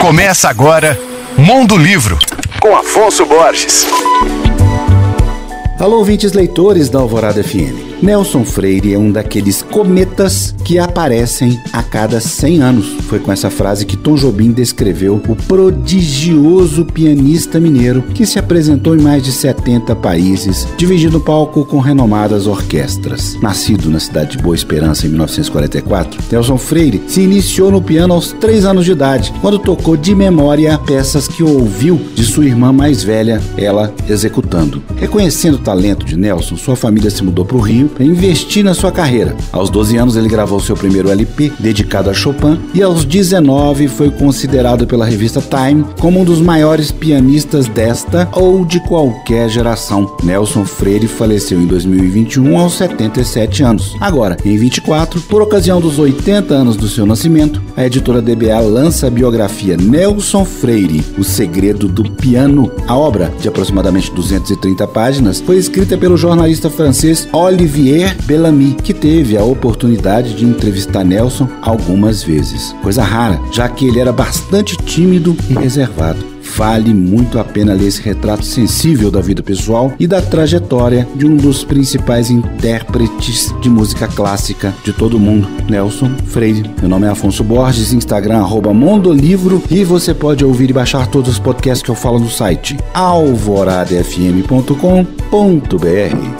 Começa agora Mundo Livro, com Afonso Borges. Alô, ouvintes leitores da Alvorada FM. Nelson Freire é um daqueles cometas que aparecem a cada 100 anos. Foi com essa frase que Tom Jobim descreveu o prodigioso pianista mineiro que se apresentou em mais de 70 países, dividindo o palco com renomadas orquestras. Nascido na cidade de Boa Esperança em 1944, Nelson Freire se iniciou no piano aos 3 anos de idade, quando tocou de memória peças que ouviu de sua irmã mais velha, ela executando. Reconhecendo o talento de Nelson, sua família se mudou para o Rio para investir na sua carreira. Aos 12 anos, ele gravou seu primeiro LP, dedicado a Chopin, e aos 19 foi considerado pela revista Time como um dos maiores pianistas desta ou de qualquer geração. Nelson Freire faleceu em 2021 aos 77 anos. Agora, em 24, por ocasião dos 80 anos do seu nascimento, a editora DBA lança a biografia Nelson Freire, O Segredo do Piano. A obra, de aproximadamente 230 páginas, foi escrita pelo jornalista francês Olivier Olivier Bellamy, que teve a oportunidade de entrevistar Nelson algumas vezes. Coisa rara, já que ele era bastante tímido e reservado. Vale muito a pena ler esse retrato sensível da vida pessoal e da trajetória de um dos principais intérpretes de música clássica de todo o mundo, Nelson Freire. Meu nome é Afonso Borges, Instagram Mondolivro e você pode ouvir e baixar todos os podcasts que eu falo no site alvoradafm.com.br.